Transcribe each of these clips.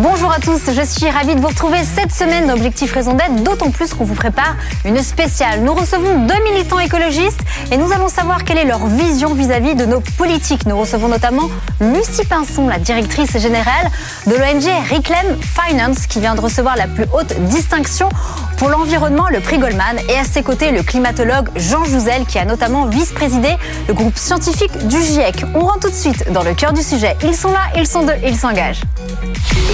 Bonjour à tous, je suis ravie de vous retrouver cette semaine d'Objectif Raison d'être, d'autant plus qu'on vous prépare une spéciale. Nous recevons deux militants écologistes et nous allons savoir quelle est leur vision vis-à-vis de nos politiques. Nous recevons notamment Lucie Pinson, la directrice générale de l'ONG Reclaim Finance, qui vient de recevoir la plus haute distinction pour l'environnement, le prix Goldman. Et à ses côtés, le climatologue Jean Jouzel, qui a notamment vice-présidé le groupe scientifique du GIEC. On rentre tout de suite dans le cœur du sujet. Ils sont là, ils sont deux, ils s'engagent.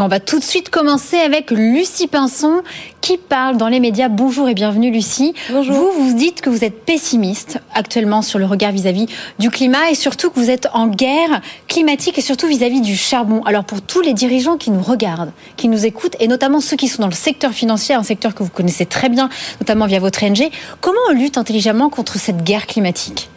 Et on va tout de suite commencer avec Lucie Pinson qui parle dans les médias. Bonjour et bienvenue Lucie. Bonjour. Vous, vous dites que vous êtes pessimiste actuellement sur le regard vis-à-vis du climat et surtout que vous êtes en guerre climatique et surtout vis-à-vis du charbon. Alors pour tous les dirigeants qui nous regardent, qui nous écoutent et notamment ceux qui sont dans le secteur financier, un secteur que vous connaissez très bien, notamment via votre NG, comment on lutte intelligemment contre cette guerre climatique?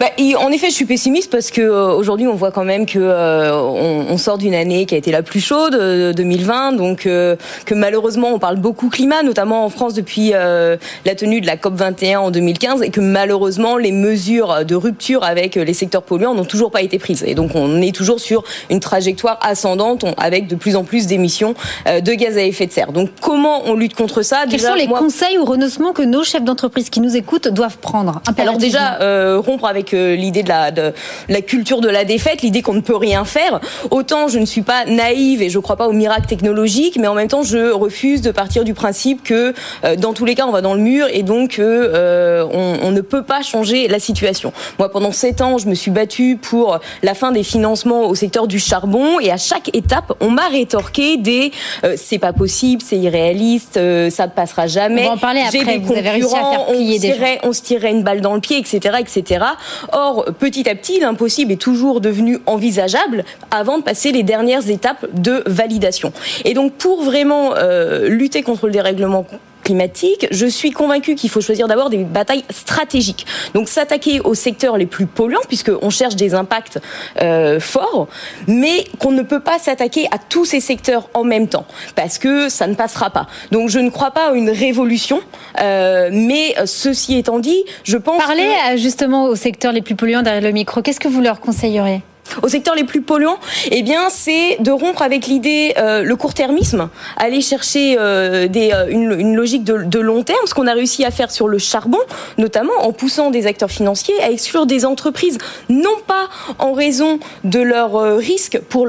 Bah, en effet, je suis pessimiste parce que euh, aujourd'hui, on voit quand même que euh, on, on, sort d'une année qui a été la plus chaude, euh, 2020, donc euh, que malheureusement, on parle beaucoup climat, notamment en France depuis euh, la tenue de la COP 21 en 2015, et que malheureusement, les mesures de rupture avec les secteurs polluants n'ont toujours pas été prises. Et donc, on est toujours sur une trajectoire ascendante, avec de plus en plus d'émissions de gaz à effet de serre. Donc, comment on lutte contre ça? Quels déjà, sont les moi... conseils ou renoncements que nos chefs d'entreprise qui nous écoutent doivent prendre? Alors déjà, rompre avec l'idée de la, de la culture de la défaite, l'idée qu'on ne peut rien faire. Autant je ne suis pas naïve et je ne crois pas au miracle technologique, mais en même temps je refuse de partir du principe que euh, dans tous les cas on va dans le mur et donc euh, on, on, ne peut pas changer la situation. Moi pendant sept ans je me suis battue pour la fin des financements au secteur du charbon et à chaque étape on m'a rétorqué des euh, c'est pas possible, c'est irréaliste, euh, ça ne passera jamais. On va en parler après. Des vous avez réussi à faire plier on, tirait, on se tirait une balle dans le pied, etc., etc. Or, petit à petit, l'impossible est toujours devenu envisageable avant de passer les dernières étapes de validation. Et donc, pour vraiment euh, lutter contre le dérèglement climatique, je suis convaincue qu'il faut choisir d'abord des batailles stratégiques. Donc s'attaquer aux secteurs les plus polluants, puisqu'on cherche des impacts euh, forts, mais qu'on ne peut pas s'attaquer à tous ces secteurs en même temps, parce que ça ne passera pas. Donc je ne crois pas à une révolution, euh, mais ceci étant dit, je pense... Parlez que... justement aux secteurs les plus polluants derrière le micro. Qu'est-ce que vous leur conseillerez au secteur les plus polluants, eh bien, c'est de rompre avec l'idée, euh, le court-termisme, aller chercher euh, euh, une, logique de, long terme, ce qu'on a réussi à faire sur le charbon, notamment en poussant des acteurs financiers à exclure des entreprises, non pas en raison de leur risque pour,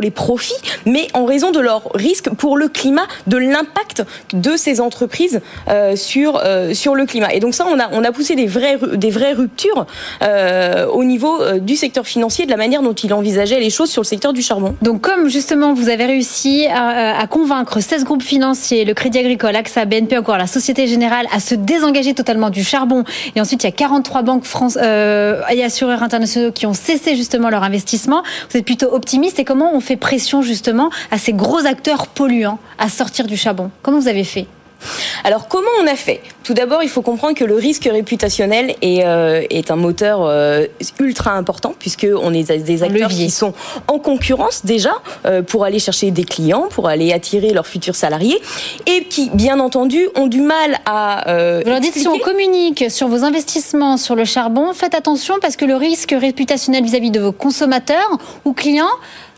les profits, mais en raison de leur risque pour le climat, de l'impact de ces entreprises sur, le climat. Et donc ça, on a, on a poussé des vraies, des vraies ruptures au niveau du secteur financier, de la manière dont il envisageait les choses sur le secteur du charbon. Donc comme justement vous avez réussi à, convaincre 16 groupes financiers, le Crédit Agricole, AXA, BNP, encore la Société Générale, à se désengager totalement du charbon, et ensuite il y a 43 banques euh, et assureurs internationaux qui ont cessé justement leur investissement, vous êtes plutôt optimiste, et comment on fait pression justement à ces gros acteurs polluants à sortir du charbon? Comment vous avez fait? Alors comment on a fait? Tout d'abord, il faut comprendre que le risque réputationnel est, euh, est un moteur euh, ultra important puisque on est des acteurs qui sont en concurrence déjà euh, pour aller chercher des clients, pour aller attirer leurs futurs salariés et qui, bien entendu, ont du mal à. Vous leur dites si on communique sur vos investissements sur le charbon, faites attention parce que le risque réputationnel vis-à-vis -vis de vos consommateurs ou clients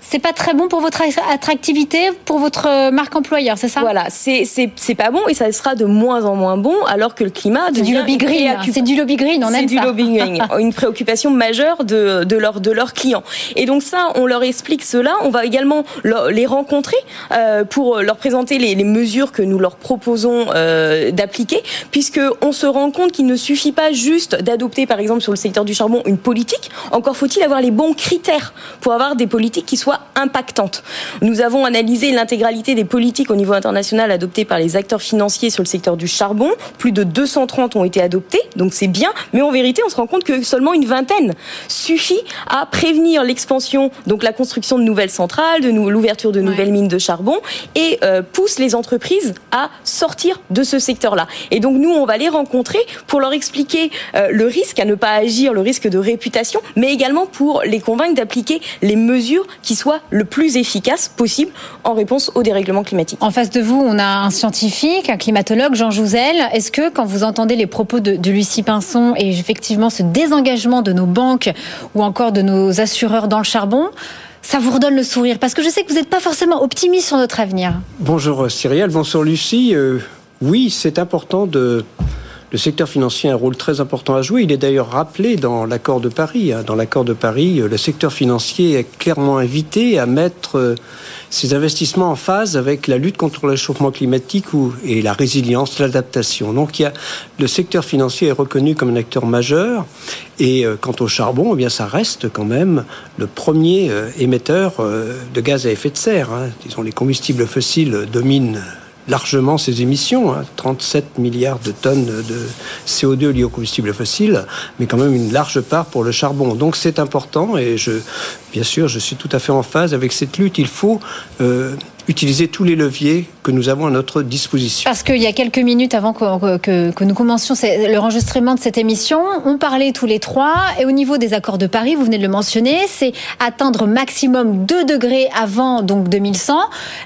c'est pas très bon pour votre attractivité, pour votre marque employeur, c'est ça? Voilà, c'est pas bon et ça sera de moins en moins bon alors que le climat c'est du lobby green. C'est du lobby green, on aime du lobby green, une préoccupation majeure de de leurs de leurs clients. Et donc ça, on leur explique cela. On va également les rencontrer euh, pour leur présenter les, les, mesures que nous leur proposons euh, d'appliquer, puisque on se rend compte qu'il ne suffit pas juste d'adopter, par exemple, sur le secteur du charbon, une politique. Encore faut-il avoir les bons critères pour avoir des politiques qui soient impactantes. Nous avons analysé l'intégralité des politiques au niveau international adoptées par les acteurs financiers sur le secteur du charbon. Plus de 230 ont été adoptées, donc c'est bien. Mais en vérité, on se rend compte que seulement une vingtaine suffit à prévenir l'expansion, donc la construction de nouvelles centrales, de l'ouverture de nouvelles mines de charbon, et euh, pousse les entreprises à sortir de ce secteur-là. Et donc nous, on va les rencontrer pour leur expliquer euh, le risque à ne pas agir, le risque de réputation, mais également pour les convaincre d'appliquer les mesures qui soient le plus efficaces possible en réponse au dérèglement climatique. En face de vous, on a un scientifique, un climatologue, Jean Jouzel. Est-ce que quand vous entendez les propos de, de Lucie Pinson et effectivement ce désengagement de nos banques ou encore de nos assureurs dans le charbon, ça vous redonne le sourire? Parce que je sais que vous n'êtes pas forcément optimiste sur notre avenir. Bonjour Cyrielle, bonjour Lucie. Euh, oui, c'est important de le secteur financier a un rôle très important à jouer. Il est d'ailleurs rappelé dans l'accord de Paris. Hein. Dans l'accord de Paris, euh, le secteur financier est clairement invité à mettre euh, ses investissements en phase avec la lutte contre le réchauffement climatique et la résilience, l'adaptation. Donc le secteur financier est reconnu comme un acteur majeur. Et euh, quant au charbon, eh bien ça reste quand même le premier émetteur de gaz à effet de serre. Hein. Disons, les combustibles fossiles dominent largement ces émissions, 37 hein. milliards de tonnes de CO2 liées aux combustibles fossiles, mais quand même une large part pour le charbon. Donc c'est important et je, bien sûr, je suis tout à fait en phase avec cette lutte. Il faut euh, utiliser tous les leviers que nous avons à notre disposition. Parce qu'il y a quelques minutes avant que, nous commencions l'enregistrement de cette émission, on parlait tous les trois, et au niveau des accords de Paris, vous venez de le mentionner, c'est atteindre maximum 2 degrés avant donc 2100.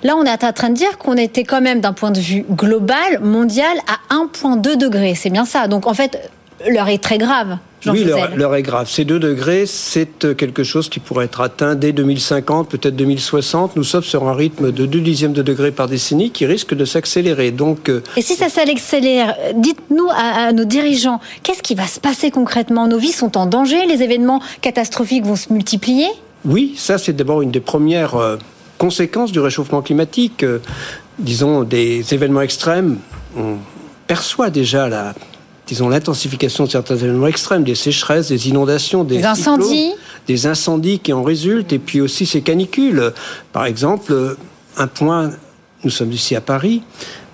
Là, on est en train de dire qu'on était quand même d'un point de vue global, mondial, à 1,2 degrés. C'est bien ça. Donc en fait, l'heure est très grave oui, l'heure est grave. Ces 2 degrés, c'est euh, quelque chose qui pourrait être atteint dès 2050, peut-être 2060. Nous sommes sur un rythme de 2 dixièmes de degré par décennie qui risque de s'accélérer. Donc, euh, Et si ça s'accélère, dites-nous à, nos dirigeants, qu'est-ce qui va se passer concrètement? Nos vies sont en danger Les événements catastrophiques vont se multiplier? Oui, ça c'est d'abord une des premières euh, conséquences du réchauffement climatique. disons, des événements extrêmes. On perçoit déjà la disons, l'intensification de certains événements extrêmes, des sécheresses, des inondations, des, incendies, des incendies qui en résultent, et puis aussi ces canicules. Par exemple, un point, nous sommes ici à Paris,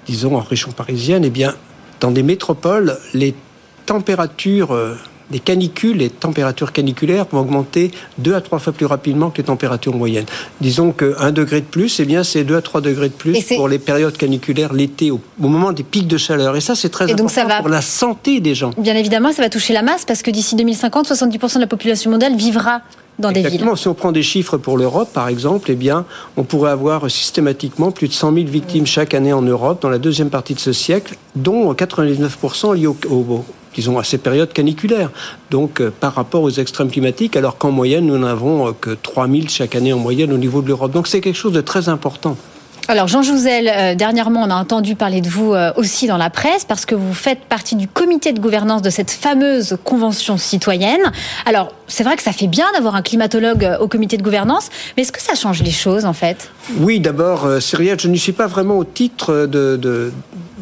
disons en région parisienne, eh bien, dans des métropoles, les températures euh, les canicules, les températures caniculaires vont augmenter deux à trois fois plus rapidement que les températures moyennes. Disons qu'un degré de plus, eh bien, c'est deux à trois degrés de plus pour les périodes caniculaires l'été, au, moment des pics de chaleur. Et ça, c'est très important pour la santé des gens. Bien évidemment, ça va toucher la masse parce que d'ici 2050, 70% de la population mondiale vivra dans des villes. Si on prend des chiffres pour l'Europe, par exemple, eh bien, on pourrait avoir systématiquement plus de 100 000 victimes chaque année en Europe dans la deuxième partie de ce siècle, dont 99% liés au, au, disons, à ces périodes caniculaires. Donc, euh, par rapport aux extrêmes climatiques, alors qu'en moyenne, nous n'avons euh, que 3000 chaque année en moyenne au niveau de l'Europe. Donc, c'est quelque chose de très important. Alors Jean Jouzel, euh, dernièrement, on a entendu parler de vous aussi dans la presse parce que vous faites partie du comité de gouvernance de cette fameuse convention citoyenne. Alors c'est vrai que ça fait bien d'avoir un climatologue au comité de gouvernance, mais est-ce que ça change les choses en fait? Oui, d'abord, Cyrielle, je ne suis pas vraiment au titre de,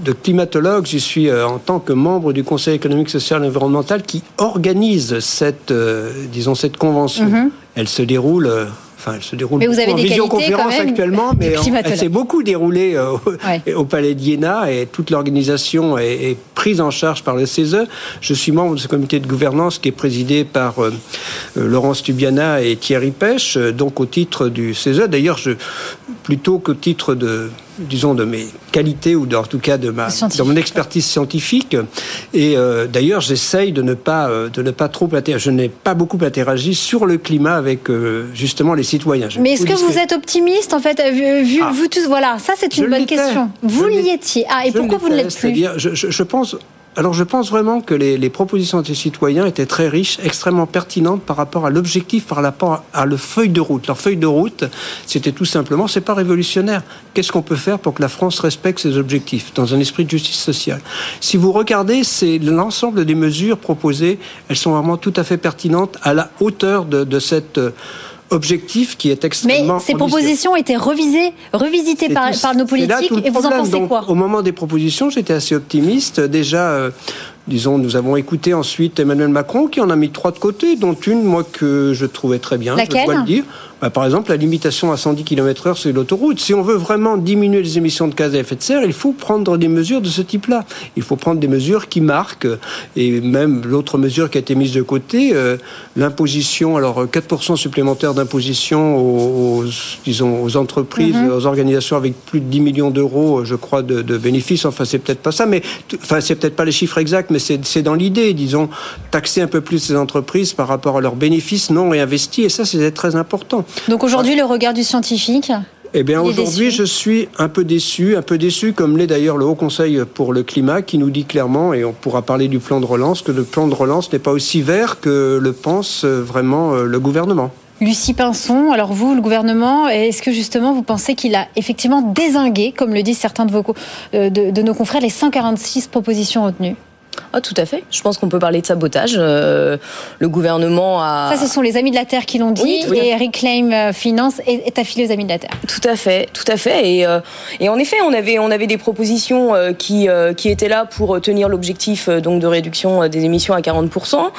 de climatologue, j'y suis euh, en tant que membre du Conseil économique, social et environnemental qui organise cette, euh, disons, cette convention. Mhm. Elle se déroule euh, Enfin, elle se déroule mais vous avez en visioconférence actuellement, mais elle s'est beaucoup déroulée au Palais d'Iéna et toute l'organisation est, prise en charge par le CESE. Je suis membre de ce comité de gouvernance qui est présidé par Laurence Tubiana et Thierry Pêche, donc au titre du CESE. D'ailleurs, plutôt qu'au titre de disons, de mes qualités ou en tout cas de, ma, de mon expertise scientifique. Et euh, d'ailleurs, j'essaye de ne pas euh, de ne pas trop Je n'ai pas beaucoup interagi sur le climat avec euh, justement les citoyens. Mais est-ce que vous êtes optimiste en fait vu, vous ah. tous Voilà, ça c'est une bonne question. Vous l'y étiez. Ah, et pourquoi vous ne l'êtes plus? je, je, pense alors je pense vraiment que les, propositions des citoyens étaient très riches, extrêmement pertinentes par rapport à l'objectif, par rapport à la feuille de route. Leur feuille de route, c'était tout simplement, c'est pas révolutionnaire. Qu'est-ce qu'on peut faire pour que la France respecte ses objectifs dans un esprit de justice sociale? Si vous regardez, c'est l'ensemble des mesures proposées, elles sont vraiment tout à fait pertinentes à la hauteur de cette objectif qui est extrêmement. Mais ces propositions étaient revisées, revisitées par, par, nos politiques et vous en pensez quoi Au moment des propositions, j'étais assez optimiste. Déjà, euh, disons, nous avons écouté ensuite Emmanuel Macron qui en a mis trois de côté, dont une, moi, que je trouvais très bien, Laquelle je dois le dire. Bah, par exemple, la limitation à 110 km/h sur l'autoroute. Si on veut vraiment diminuer les émissions de gaz à effet de serre, il faut prendre des mesures de ce type-là. Il faut prendre des mesures qui marquent, et même l'autre mesure qui a été mise de côté, euh, l'imposition, alors 4% supplémentaire d'imposition aux, disons, aux entreprises, mhm. aux organisations avec plus de 10 millions d'euros, je crois, de, de bénéfices. Enfin, c'est peut-être pas ça, mais enfin, c'est peut-être pas les chiffres exacts, mais c'est dans l'idée, disons, taxer un peu plus ces entreprises par rapport à leurs bénéfices non réinvestis, et ça, c'est très important. Donc aujourd'hui, le regard du scientifique eh bien, aujourd'hui, je suis un peu déçu, un peu déçu, comme l'est d'ailleurs le Haut Conseil pour le climat, qui nous dit clairement, et on pourra parler du plan de relance, que le plan de relance n'est pas aussi vert que le pense vraiment euh, le gouvernement. Lucie Pinson, alors vous, le gouvernement, est-ce que justement vous pensez qu'il a effectivement désingué, comme le disent certains de, vos, euh, de nos confrères, les 146 propositions retenues? Ah, tout à fait. Je pense qu'on peut parler de sabotage. Euh, le gouvernement a. Ça, ce sont les Amis de la Terre qui l'ont dit. et Reclaim euh, Finance est, affilié aux Amis de la Terre. Tout à fait, tout à fait. Et, euh, et en effet, on avait, on avait des propositions qui, qui étaient là pour tenir l'objectif donc de réduction des émissions à 40%.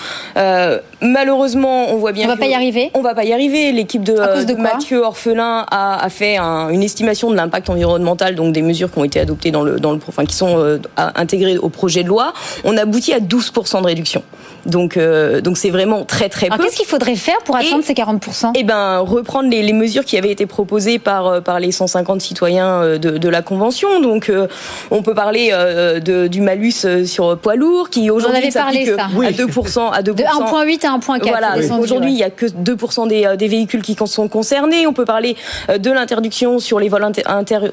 malheureusement, on voit bien. On va pas y arriver. On va pas y arriver. L'équipe de, de, Mathieu Orphelin a, a fait une estimation de l'impact environnemental, donc des mesures qui ont été adoptées dans le, dans le, enfin, qui sont intégrées au projet de loi. On aboutit à 12% de réduction. Donc, euh, donc c'est vraiment très très peu. Qu'est-ce qu'il faudrait faire pour atteindre ces 40% Eh ben, reprendre les, les, mesures qui avaient été proposées par euh, par les 150 citoyens euh, de, de la convention. Donc, on peut parler de, du malus sur poids lourd qui aujourd'hui s'applique à 2% à 2%. De 1.8 à 1.4. Voilà. Aujourd'hui, il y a que 2% des, des véhicules qui sont concernés. On peut parler de l'interdiction sur les vols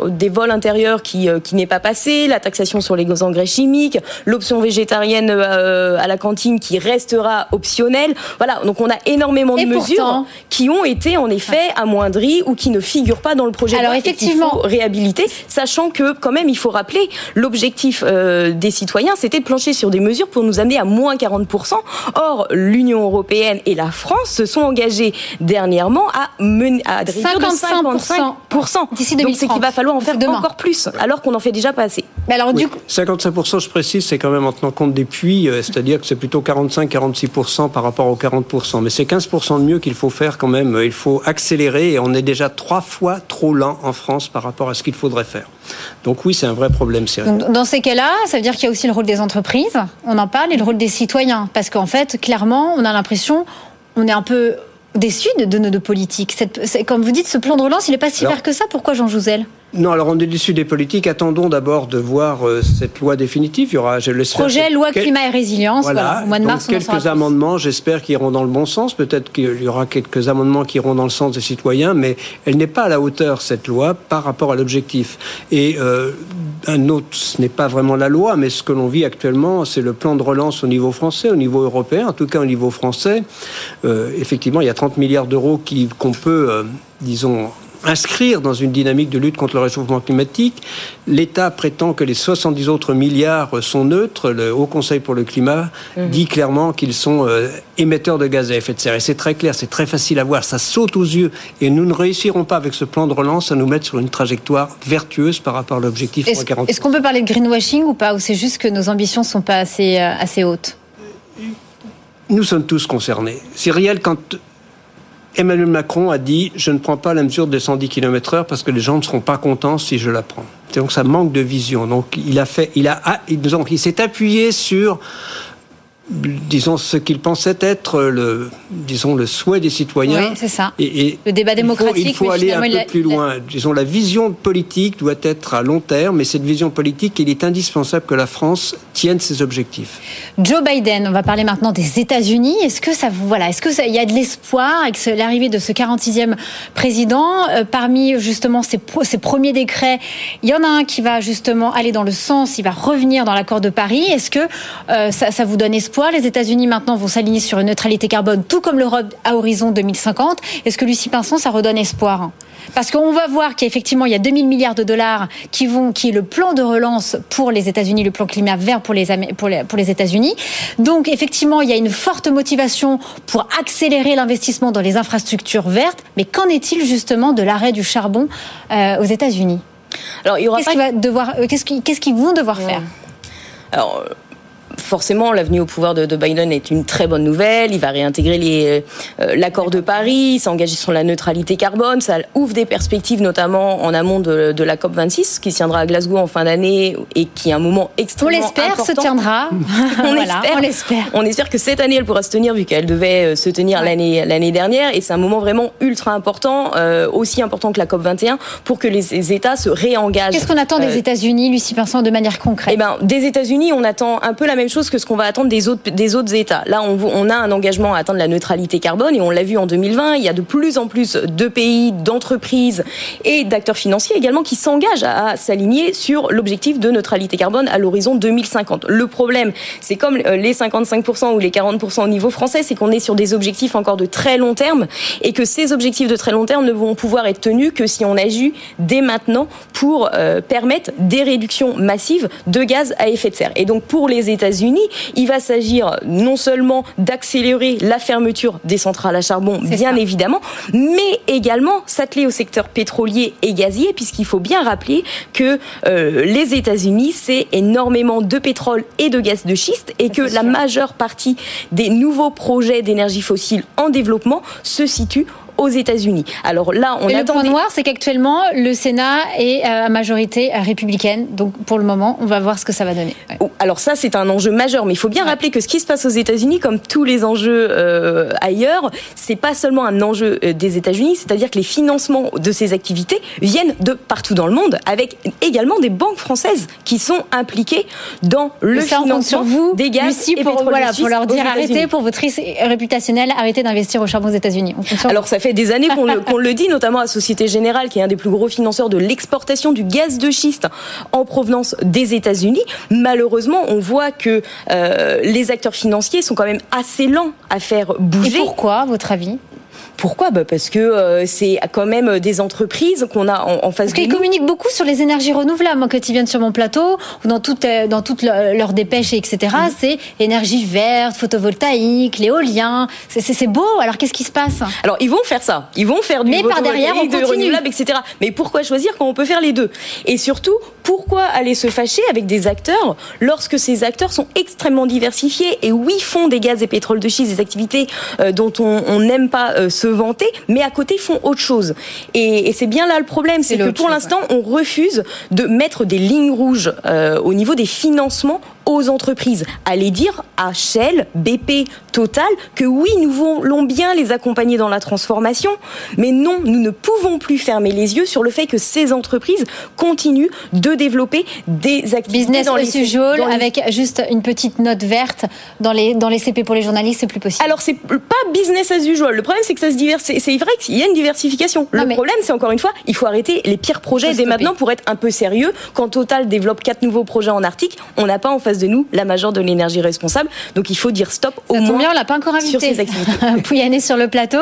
des vols intérieurs qui qui n'est pas passée, la taxation sur les engrais chimiques, l'option à la cantine qui restera optionnel. Voilà, donc on a énormément de mesures qui ont été en effet amoindries ou qui ne figurent pas dans le projet Alors de loi effectivement, faut réhabiliter, sachant que quand même il faut rappeler l'objectif des citoyens, c'était de plancher sur des mesures pour nous amener à moins 40%. Or, l'Union européenne et la France se sont engagés dernièrement à, mener, à réduire 55%, 55% d'ici 2030. Donc c'est qu'il va falloir en faire encore plus, alors qu'on en fait déjà pas assez. Mais alors, du coup... 55%, je précise, c'est quand même en tenant compte des puits, euh, c'est-à-dire que c'est plutôt 40 45-46% par rapport aux 40%. Mais c'est 15% de mieux qu'il faut faire quand même. Il faut accélérer et on est déjà trois fois trop lent en France par rapport à ce qu'il faudrait faire. Donc oui, c'est un vrai problème sérieux. dans ces cas-là, ça veut dire qu'il y a aussi le rôle des entreprises, on en parle, et le rôle des citoyens. Parce qu'en fait, clairement, on a l'impression, on est un peu déçu de nos politiques. comme vous dites, ce plan de relance, il n'est pas si vert que ça. Pourquoi Jean Jouzel? Non, alors on est déçu des politiques. Attendons d'abord de voir euh, cette loi définitive. Il y aura, je l'espère. Projet loi climat et résilience. Voilà. Au mois de mars, Donc, quelques amendements, j'espère, qui iront dans le bon sens. Peut-être qu'il y aura quelques amendements qui iront dans le sens des citoyens, mais elle n'est pas à la hauteur cette loi par rapport à l'objectif. Et euh, un autre, ce n'est pas vraiment la loi, mais ce que l'on vit actuellement, c'est le plan de relance au niveau français, au niveau européen, en tout cas au niveau français. Euh, effectivement, il y a 30 milliards d'euros qu'on peut, disons inscrire dans une dynamique de lutte contre le réchauffement climatique. L'État prétend que les 70 autres milliards sont neutres. Le Haut Conseil pour le climat mhm. dit clairement qu'ils sont euh, émetteurs de gaz à effet de serre. Et c'est très clair, c'est très facile à voir, ça saute aux yeux. Et nous ne réussirons pas avec ce plan de relance à nous mettre sur une trajectoire vertueuse par rapport à l'objectif est 40. Est-ce qu'on peut parler de greenwashing ou pas Ou c'est juste que nos ambitions ne sont pas assez, euh, assez hautes? Nous sommes tous concernés. C'est réel quand Emmanuel Macron a dit je ne prends pas la mesure des 110 km/h parce que les gens ne seront pas contents si je la prends. Donc ça manque de vision. Donc il a fait, il a, il s'est appuyé sur disons, ce qu'ils pensaient être le, disons, le souhait des citoyens. Oui, c'est ça. Et, le débat démocratique. Il faut, il faut aller un peu plus loin. Disons, la vision politique doit être à long terme, mais cette vision politique, il est indispensable que la France tienne ses objectifs. Joe Biden, on va parler maintenant des États-Unis. Est-ce que ça vous, voilà, est-ce que il y a de l'espoir avec l'arrivée de ce 46e président euh, Parmi justement ces premiers décrets, il y en a un qui va justement aller dans le sens, il va revenir dans l'accord de Paris. Est-ce que euh, ça, ça vous donne espoir les États-Unis maintenant vont s'aligner sur une neutralité carbone, tout comme l'Europe à horizon 2050. Est-ce que Lucie Pinson, ça redonne espoir? Parce qu'on va voir qu'effectivement, il y a 2000 milliards de dollars qui vont, qui est le plan de relance pour les États-Unis, le plan climat vert pour les, pour les, pour les États-Unis. Donc, effectivement, il y a une forte motivation pour accélérer l'investissement dans les infrastructures vertes. Mais qu'en est-il justement de l'arrêt du charbon euh, aux États-Unis? Alors, il y aura qu'est-ce pas... euh, qu'est-ce qu'ils vont devoir faire? Alors, forcément, l'avenue au pouvoir de, Biden est une très bonne nouvelle. Il va réintégrer euh, l'accord de Paris, s'engager sur la neutralité carbone. Ça ouvre des perspectives, notamment en amont de, la COP 26, qui tiendra à Glasgow en fin d'année et qui est un moment extrêmement important. On l'espère, se tiendra. on, espère, on espère. On espère que cette année, elle pourra se tenir, vu qu'elle devait euh, se tenir l'année l'année dernière. Et c'est un moment vraiment ultra important, euh, aussi important que la COP 21, pour que les, États se réengagent. Qu'est-ce qu'on attend des États-Unis, Lucie Pinson, de manière concrète? Eh ben, des États-Unis, on attend un peu la même chose que ce qu'on va attendre des autres, des autres États. Là, on, a un engagement à atteindre la neutralité carbone et on l'a vu en 2020. Il y a de plus en plus de pays, d'entreprises et d'acteurs financiers également qui s'engagent à, s'aligner sur l'objectif de neutralité carbone à l'horizon 2050. Le problème, c'est comme euh, les 55% ou les 40% au niveau français, c'est qu'on est sur des objectifs encore de très long terme et que ces objectifs de très long terme ne vont pouvoir être tenus que si on agit dès maintenant pour euh, permettre des réductions massives de gaz à effet de serre. Et donc pour les États-Unis, il va s'agir non seulement d'accélérer la fermeture des centrales à charbon, bien évidemment, mais également s'atteler au secteur pétrolier et gazier, puisqu'il faut bien rappeler que euh, les États-Unis, c'est énormément de pétrole et de gaz de schiste, et que la majeure partie des nouveaux projets d'énergie fossile en développement se situent aux États-Unis. Alors là, on a Le point noir, c'est qu'actuellement, le Sénat est euh, à majorité républicaine. Donc pour le moment, on va voir ce que ça va donner. Alors ça, c'est un enjeu majeur, mais il faut bien rappeler que ce qui se passe aux États-Unis, comme tous les enjeux euh, ailleurs, c'est pas seulement un enjeu euh, des États-Unis, c'est-à-dire que les financements de ces activités viennent de partout dans le monde, avec également des banques françaises qui sont impliquées dans le financement sur vous, des gaz Lucie, et pour, voilà, pour leur dire arrêtez pour votre risque réputationnel, arrêtez d'investir au charbon aux États-Unis. Alors ça fait des années qu'on le, dit, notamment à Société Générale, qui est un des plus gros financeurs de l'exportation du gaz de schiste en provenance des États-Unis. Malheureusement, on voit que euh, les acteurs financiers sont quand même assez lents à faire bouger. Et pourquoi, à votre avis? Pourquoi bah Parce que euh, c'est quand même des entreprises qu'on a en, en face Parce qu'ils communiquent beaucoup sur les énergies renouvelables. Moi, quand ils viennent sur mon plateau, ou dans toutes euh, dans leurs dépêches, etc., mhm. c'est énergie verte, photovoltaïque, l'éolien. C'est beau. Alors, qu'est-ce qui se passe? Alors, ils vont faire ça. Ils vont faire du Mais par derrière, on de renouvelable, etc. Mais pourquoi choisir quand on peut faire les deux? Et surtout, pourquoi aller se fâcher avec des acteurs lorsque ces acteurs sont extrêmement diversifiés et oui, font des gaz et pétrole de schiste, des activités euh, dont on n'aime pas se vanter, mais à côté font autre chose. Et, c'est bien là le problème, c'est que pour l'instant, on refuse de mettre des lignes rouges euh, au niveau des financements aux entreprises. Allez dire à Shell, BP, Total que oui, nous voulons bien les accompagner dans la transformation, mais non, nous ne pouvons plus fermer les yeux sur le fait que ces entreprises continuent de développer des activités Business dans les usual avec juste une petite note verte dans les dans les CP pour les journalistes, c'est plus possible. Alors c'est pas business as usual. Le problème c'est que ça se diversifie. C'est vrai qu'il y a une diversification. le problème c'est encore une fois, il faut arrêter les pires projets dès maintenant pour être un peu sérieux. Quand Total développe quatre nouveaux projets en Arctique, on n'a pas en face de nous la majeure de l'énergie responsable. Donc il faut dire stop au moins. Bien, on l'a pas encore invité. Sur ces activités. sur le plateau.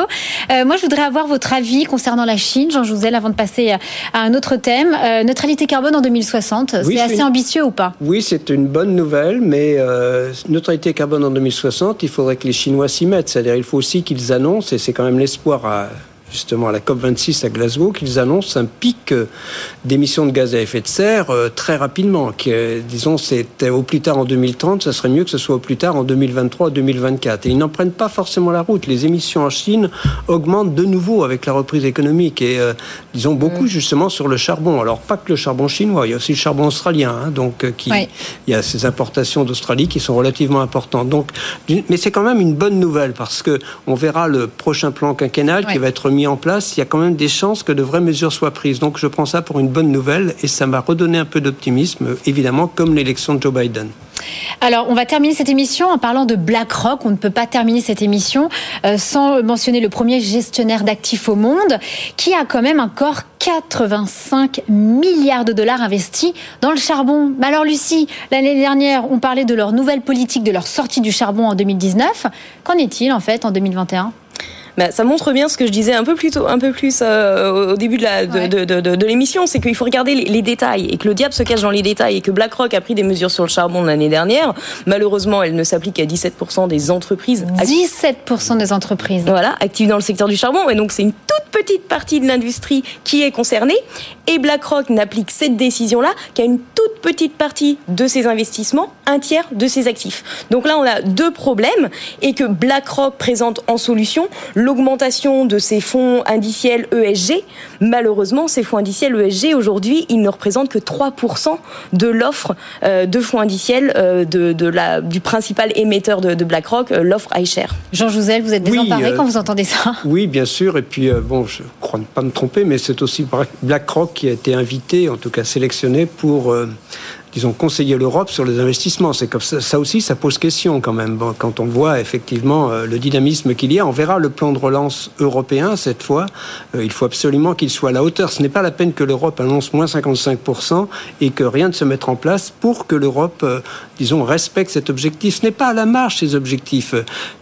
Euh, moi, je voudrais avoir votre avis concernant la Chine, Jean Jouzel, avant de passer à un autre thème. Euh, neutralité carbone en 2060, c'est assez ambitieux ou pas? Oui, c'est une bonne nouvelle, mais euh, neutralité carbone en 2060, il faudrait que les Chinois s'y mettent. C'est-à-dire, il faut aussi qu'ils annoncent, et c'est quand même l'espoir à justement à la COP26 à Glasgow qu'ils annoncent un pic euh, d'émissions de gaz à effet de serre euh, très rapidement. Qui, disons, c'était au plus tard en 2030, ça serait mieux que ce soit au plus tard en 2023 ou 2024. Et ils n'en prennent pas forcément la route. Les émissions en Chine augmentent de nouveau avec la reprise économique et, disons, beaucoup mm. justement sur le charbon. Alors, pas que le charbon chinois, il y a aussi le charbon australien, hein, donc qui, il y a ces importations d'Australie qui sont relativement importantes. Donc, mais c'est quand même une bonne nouvelle parce que on verra le prochain plan quinquennal qui va être mis en place. Il y a quand même des chances que de vraies mesures soient prises. Donc, je prends ça pour une bonne nouvelle et ça m'a redonné un peu d'optimisme, évidemment, comme l'élection de Joe Biden. Alors, on va terminer cette émission en parlant de BlackRock. On ne peut pas terminer cette émission euh, sans mentionner le premier gestionnaire d'actifs au monde, qui a quand même encore 85 milliards de dollars investis dans le charbon. Alors, Lucie, l'année dernière, on parlait de leur nouvelle politique, de leur sortie du charbon en 2019. Qu'en est-il en fait en 2021 bah, ça montre bien ce que je disais un peu plus tôt, un peu plus euh, au début de, la, de, de, de, de l'émission, c'est qu'il faut regarder les, détails et que le diable se cache dans les détails et que BlackRock a pris des mesures sur le charbon l'année dernière. Malheureusement, elle ne s'applique qu'à 17% des entreprises. 17% des entreprises. Voilà, actives dans le secteur du charbon. Et donc, c'est une toute petite partie de l'industrie qui est concernée. Et BlackRock n'applique cette décision-là qu'à une toute petite partie de ses investissements, un tiers de ses actifs. Donc là, on a deux problèmes et que BlackRock présente en solution l'augmentation de ces fonds indiciels ESG. Malheureusement, ces fonds indiciels ESG, aujourd'hui, ils ne représentent que 3% de l'offre euh, de fonds indiciels euh, de, la, du principal émetteur de, BlackRock, euh, l'offre iShare. Jean Jouzel, vous êtes désemparé quand vous entendez ça Oui, bien sûr. Et puis, bon, je crois ne pas me tromper, mais c'est aussi BlackRock qui a été invité, en tout cas sélectionné, pour disons, conseiller l'Europe sur les investissements. C'est comme ça, ça, aussi, ça pose question quand même. quand on voit effectivement euh, le dynamisme qu'il y a, on verra le plan de relance européen cette fois. Euh, il faut absolument qu'il soit à la hauteur. Ce n'est pas la peine que l'Europe annonce moins 55% et que rien ne se mette en place pour que l'Europe, euh, disons, respecte cet objectif. Ce n'est pas à la marge ces objectifs.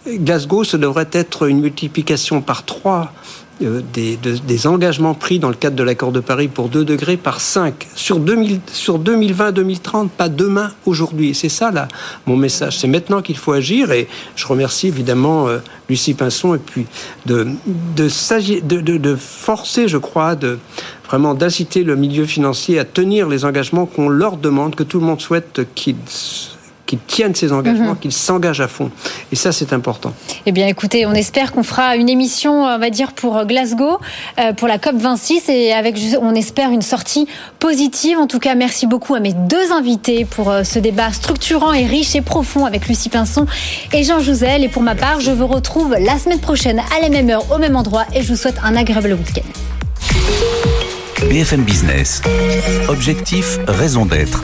Glasgow, ce devrait être une multiplication par trois euh, des, des, engagements pris dans le cadre de l'accord de Paris pour 2 degrés par 5 sur, 2000, sur 2020-2030, pas demain, aujourd'hui. C'est ça, là, mon message. C'est maintenant qu'il faut agir et je remercie évidemment euh, Lucie Pinson et puis de, de, de, de forcer, je crois, de vraiment d'inciter le milieu financier à tenir les engagements qu'on leur demande, que tout le monde souhaite qu'ils qu'ils tiennent ces engagements, mhm. qu'ils s'engagent à fond. Et ça, c'est important. Eh bien, écoutez, on espère qu'on fera une émission, on va dire, pour Glasgow, euh, pour la COP 26, et avec, on espère, une sortie positive. En tout cas, merci beaucoup à mes deux invités pour euh, ce débat structurant et riche et profond avec Lucie Pinson et Jean Jouzel. Et pour ma part, je vous retrouve la semaine prochaine à la même heure, au même endroit, et je vous souhaite un agréable week-end. BFM Business. Objectif, raison d'être